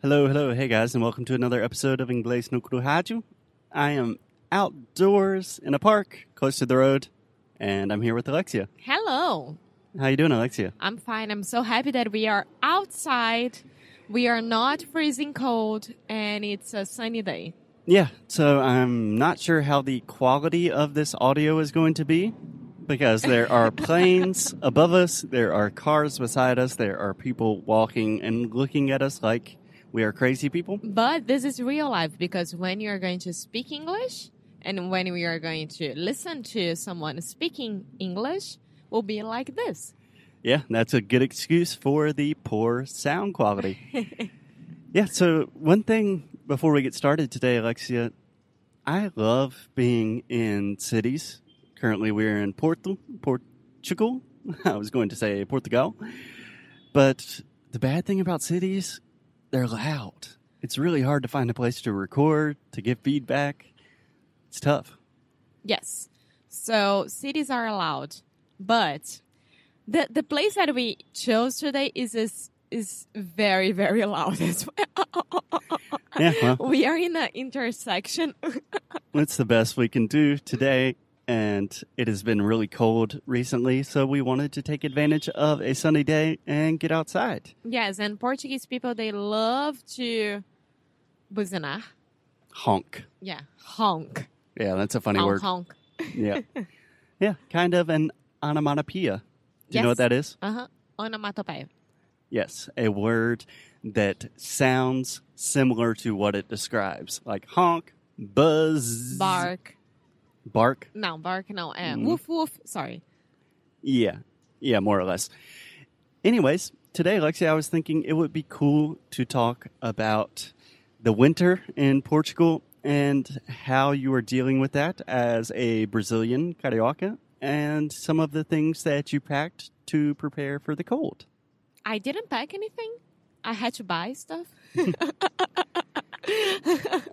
Hello, hello, hey guys, and welcome to another episode of Inglês no Rádio. I am outdoors in a park close to the road, and I'm here with Alexia. Hello. How you doing, Alexia? I'm fine. I'm so happy that we are outside. We are not freezing cold, and it's a sunny day. Yeah, so I'm not sure how the quality of this audio is going to be because there are planes above us, there are cars beside us, there are people walking and looking at us like we are crazy people. But this is real life because when you're going to speak English and when we are going to listen to someone speaking English, will be like this. Yeah, that's a good excuse for the poor sound quality. yeah, so one thing before we get started today, Alexia, I love being in cities. Currently, we're in Porto, Portugal. I was going to say Portugal. But the bad thing about cities, they're loud. It's really hard to find a place to record, to give feedback. It's tough. Yes. So cities are allowed, but the the place that we chose today is is, is very very loud as well. Yeah, well, we are in an intersection. it's the best we can do today. And it has been really cold recently, so we wanted to take advantage of a sunny day and get outside. yes, and Portuguese people they love to buzinar. Honk. Yeah, honk. Yeah, that's a funny honk, word. honk. Yeah. yeah, kind of an onomatopoeia. Do you know what that is? Uh huh. Onomatopoeia. Yes, a word that sounds similar to what it describes, like honk, buzz, Bark. Bark. No, bark. No. Uh, Mhm. Woof woof. Sorry. Yeah, yeah, more or less. Anyways, today, Alexia, I was thinking it would be cool to talk about the winter in Portugal and how you are dealing with that as a Brazilian carioca and some of the things that you packed to prepare for the cold. I didn't pack anything. I had to buy stuff.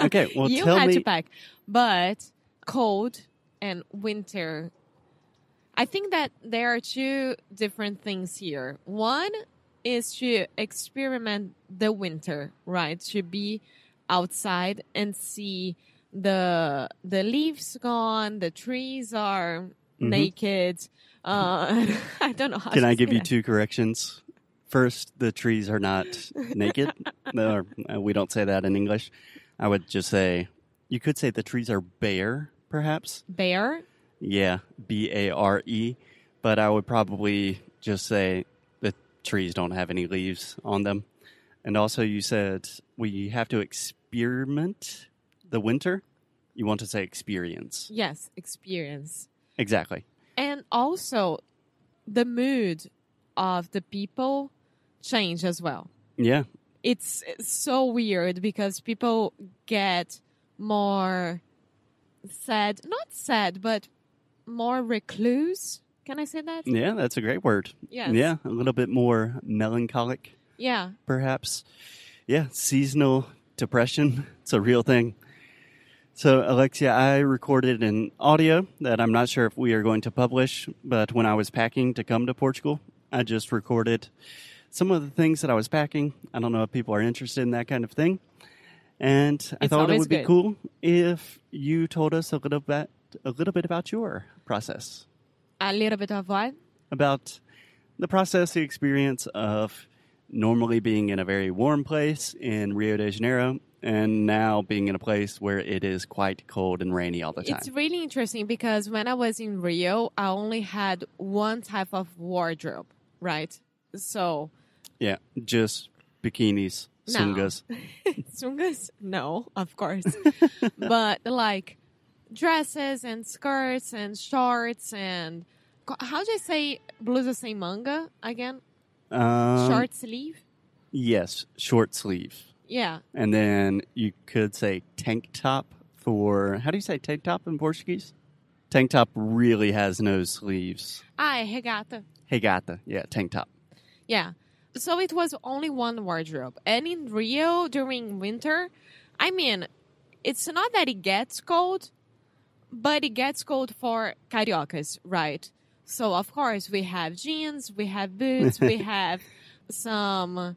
Okay, well, you had me- to pack, but cold and winter. I think that there are two different things here. One is to experiment the winter, right? To be outside and see the the leaves gone, the trees are naked. Uh, I don't know how. Can I give you that. two corrections? First, the trees are not naked. No, uh, we don't say that in English. I would just say, you could say the trees are bare, perhaps. Bare. Yeah, B A R E. But I would probably just say the trees don't have any leaves on them. And also, you said we have to experiment the winter. You want to say experience. Yes, experience. Exactly. And also, the mood of the people change as well. Yeah. It's so weird because people get more sad, not sad, but more recluse. Can I say that? Yeah, that's a great word. Yes. Yeah, a little bit more melancholic. Yeah. perhaps. Yeah, seasonal depression. It's a real thing. So, Alexia, I recorded an audio that I'm not sure if we are going to publish, but when I was packing to come to Portugal, I just recorded some of the things that I was packing. I don't know if people are interested in that kind of thing. And I It's thought it would be cool if you told us a little bit a little bit about your process. A little bit of what? About the process, the experience of normally being in a very warm place in Rio de Janeiro and now being in a place where it is quite cold and rainy all the time. It's really interesting because when I was in Rio, I only had one type of wardrobe, right? So, yeah, just bikinis, No. sungas. Sungas? No, of course. but like dresses and skirts and shorts and how do you say blusa sem manga again? Um, Short sleeve? Yes, short sleeve. Yeah. And then you could say tank top for how do you say tank top in Portuguese? Tank top really has no sleeves. Ah, regata. Regata, yeah, tank top. Yeah. So it was only one wardrobe. And in Rio during winter, I mean, it's not that it gets cold, but it gets cold for cariocas, right? So of course we have jeans, we have boots, we have some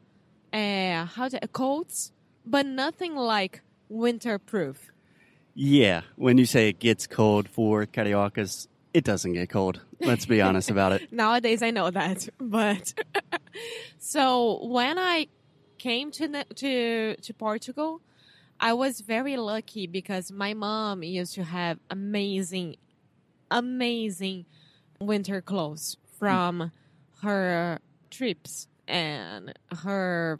uh how to, coats, but nothing like winterproof. Yeah, when you say it gets cold for Cariocas, it doesn't get cold. Let's be honest about it. Nowadays, I know that, but so when I came to to to Portugal, I was very lucky because my mom used to have amazing, amazing winter clothes from her trips and her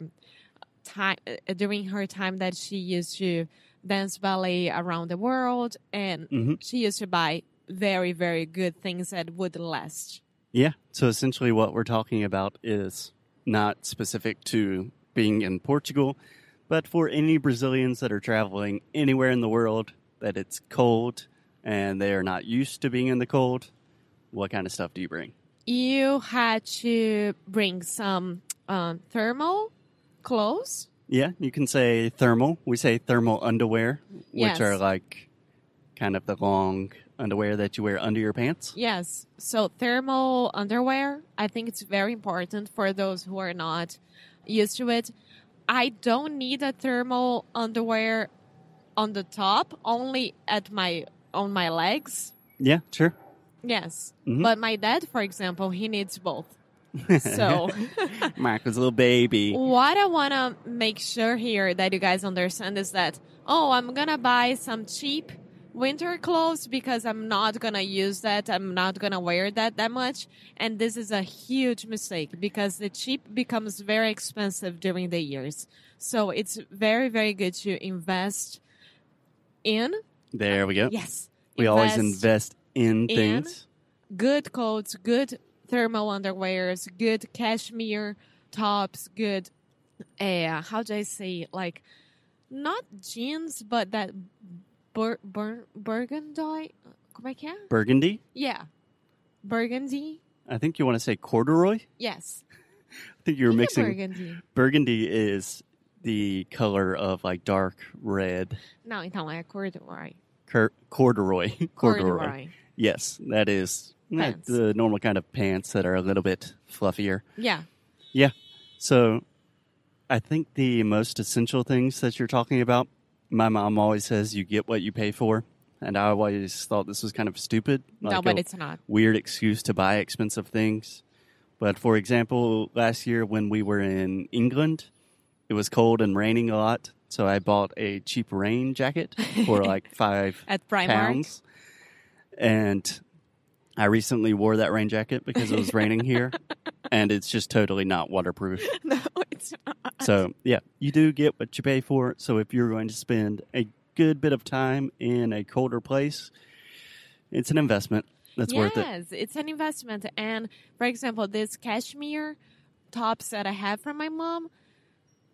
time during her time that she used to dance ballet around the world and hmm she used to buy very very good things that would last Yeah. So essentially, what we're talking about is not specific to being in Portugal, but for any Brazilians that are traveling anywhere in the world that it's cold and they are not used to being in the cold. What kind of stuff do you bring? you had to bring some um, thermal clothes Yeah, you can say thermal. We say thermal underwear, which Yes. are like kind of the long underwear that you wear under your pants. yes so thermal underwear i think it's very important for those who are not used to it i don't need a thermal underwear on the top only at my on my legs Yeah, sure. yes Mhm. but my dad for example he needs both so Mark was a little baby. What I want to make sure here that you guys understand is that, oh, I'm going to buy some cheap winter clothes because I'm not going to use that. I'm not going to wear that that much. And this is a huge mistake because the cheap becomes very expensive during the years. So it's very, very good to invest in. There we go. Yes. We always invest in in- things. good coats, good thermal underwears, good cashmere tops, good uh how do I say like not jeans but that bur- bur- burgundy como é que é? Burgundy. Yeah. Burgundy? I think you want to say corduroy. Yes. I think you're mixing. burgundy. Burgundy is the color of like dark red. Não, então é corduroy. Cur- corduroy. corduroy. Corduroy. Yes, that is the normal kind of pants that are a little bit fluffier. Yeah. Yeah. So I think the most essential things that you're talking about, my mom always says you get what you pay for. And I always thought this was kind of stupid. no, but it's not. weird excuse to buy expensive things. But for example, last year when we were in England, it was cold and raining a lot. So I bought a cheap rain jacket for like five At Primark. pounds. And I recently wore that rain jacket because it was raining here. And it's just totally not waterproof. no, it's not. So, yeah, you do get what you pay for. So, if you're going to spend a good bit of time in a colder place, it's an investment. That's worth it. yes, it's an investment. And for example, this cashmere tops that I have from my mom,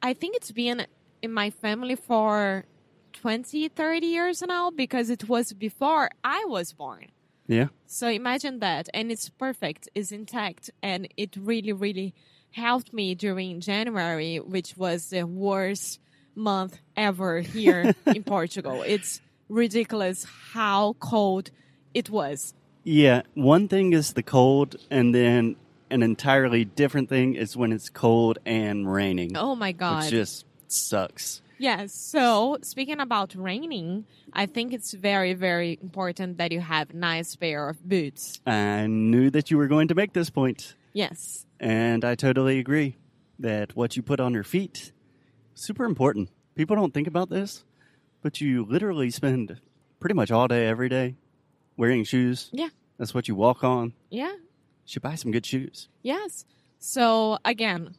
I think it's been in my family for 20, 30 years now because it was before I was born. Yeah. So imagine that. And it's perfect, it's intact. And it really, really helped me during January, which was the worst month ever here in Portugal. It's ridiculous how cold it was. Yeah. One thing is the cold, and then an entirely different thing is when it's cold and raining, Oh my God. it just sucks. Yes. So speaking about raining, I think it's very, very important that you have nice pair of boots. I knew that you were going to make this point, Yes. and I totally agree that what you put on your feet super important. People don't think about this, but you literally spend pretty much all day every day wearing shoes. Yeah. That's what you walk on. Yeah. You should buy some good shoes. Yes. So again,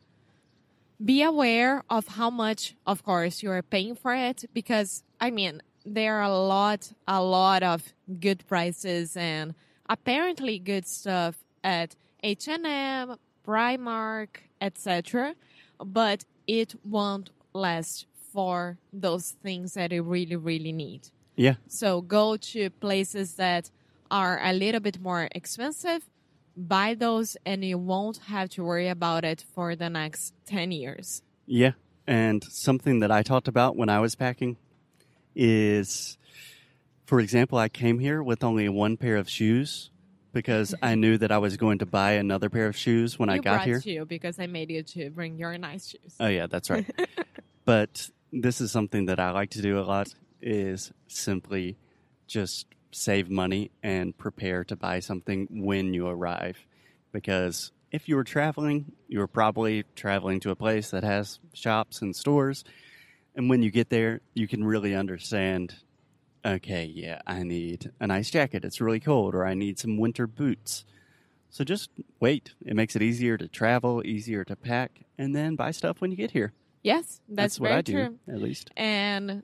be aware of how much, of course, you are paying for it because I mean there are a lot, a lot of good prices and apparently good stuff at H and M, Primark, etc. But it won't last for those things that you really, really need. Yeah. So go to places that are a little bit more expensive, buy those, and you won't have to worry about it for the next 10 years. Yeah. And something that I talked about when I was packing is, for example, I came here with only one pair of shoes because I knew that I was going to buy another pair of shoes when I you got brought here. two because I made you to bring your nice shoes. Oh, yeah, that's right. but this is something that I like to do a lot is simply just save money and prepare to buy something when you arrive. Because if you were traveling, you were probably traveling to a place that has shops and stores. And when you get there, you can really understand okay, yeah, I need a nice jacket. It's really cold, or I need some winter boots. So just wait. It makes it easier to travel, easier to pack, and then buy stuff when you get here. Yes, that's, what very I do, true. at least. And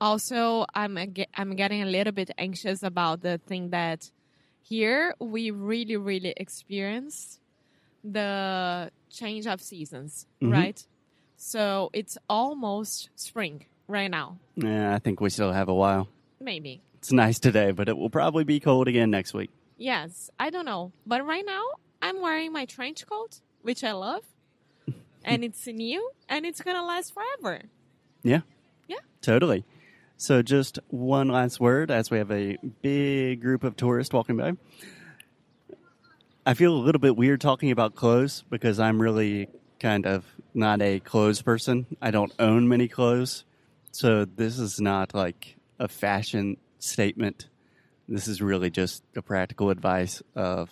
also, I'm I'm getting a little bit anxious about the thing that here we really really experience the change of seasons, Mhm. right? So it's almost spring right now, Yeah, I think we still have a while. maybe. It's nice today, but it will probably be cold again next week. Yes, I don't know, but right now I'm wearing my trench coat, which I love, and it's new and it's gonna last forever. Yeah. Yeah. Totally. So, just one last word as we have a big group of tourists walking by. I feel a little bit weird talking about clothes because I'm really kind of not a clothes person. I don't own many clothes. So, this is not like a fashion statement. This is really just a practical advice of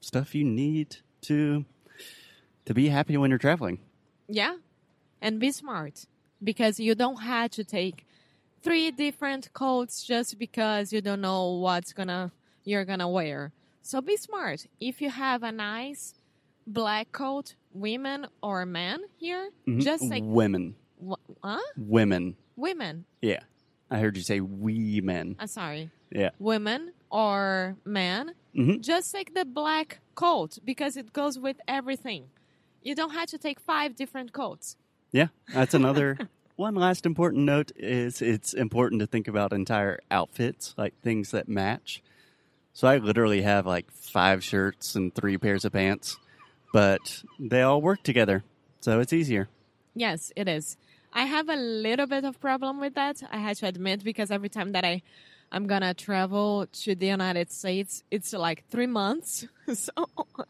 stuff you need to to be happy when you're traveling. Yeah. And be smart because you don't have to take three different coats just because you don't know what's gonna you're gonna wear. So be smart. If you have a nice black coat, women or men here, Mhm. just like women. wh- huh? Women. Women. Yeah. I heard you say we men. I'm sorry. Yeah. Women or men, hmm just take the black coat because it goes with everything. You don't have to take five different coats. Yeah. That's another one last important note is it's important to think about entire outfits, like things that match. So I literally have like five shirts and three pairs of pants, but they all work together. So it's easier. Yes, it is. I have a little bit of problem with that. I had to admit because every time that I I'm gonna travel to the United States, it's like three months. So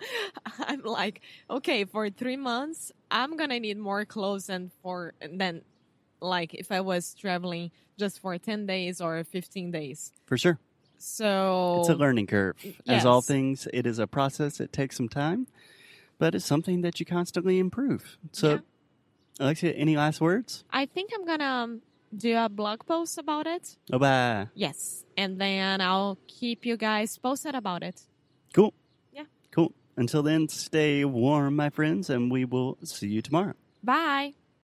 I'm like, okay, for three months, I'm gonna need more clothes than for than like if I was traveling just for ten days or fifteen days. For sure. So It's a learning curve. As all Oh. Things, it is a process. It takes some time, but it's something that you constantly improve. So, Yeah. Alexia, any last words? I think I'm gonna um, do a blog post about it. Bye bye. Yes, and then I'll keep you guys posted about it. Cool. Yeah. Cool. Until then, stay warm, my friends, and we will see you tomorrow. Bye.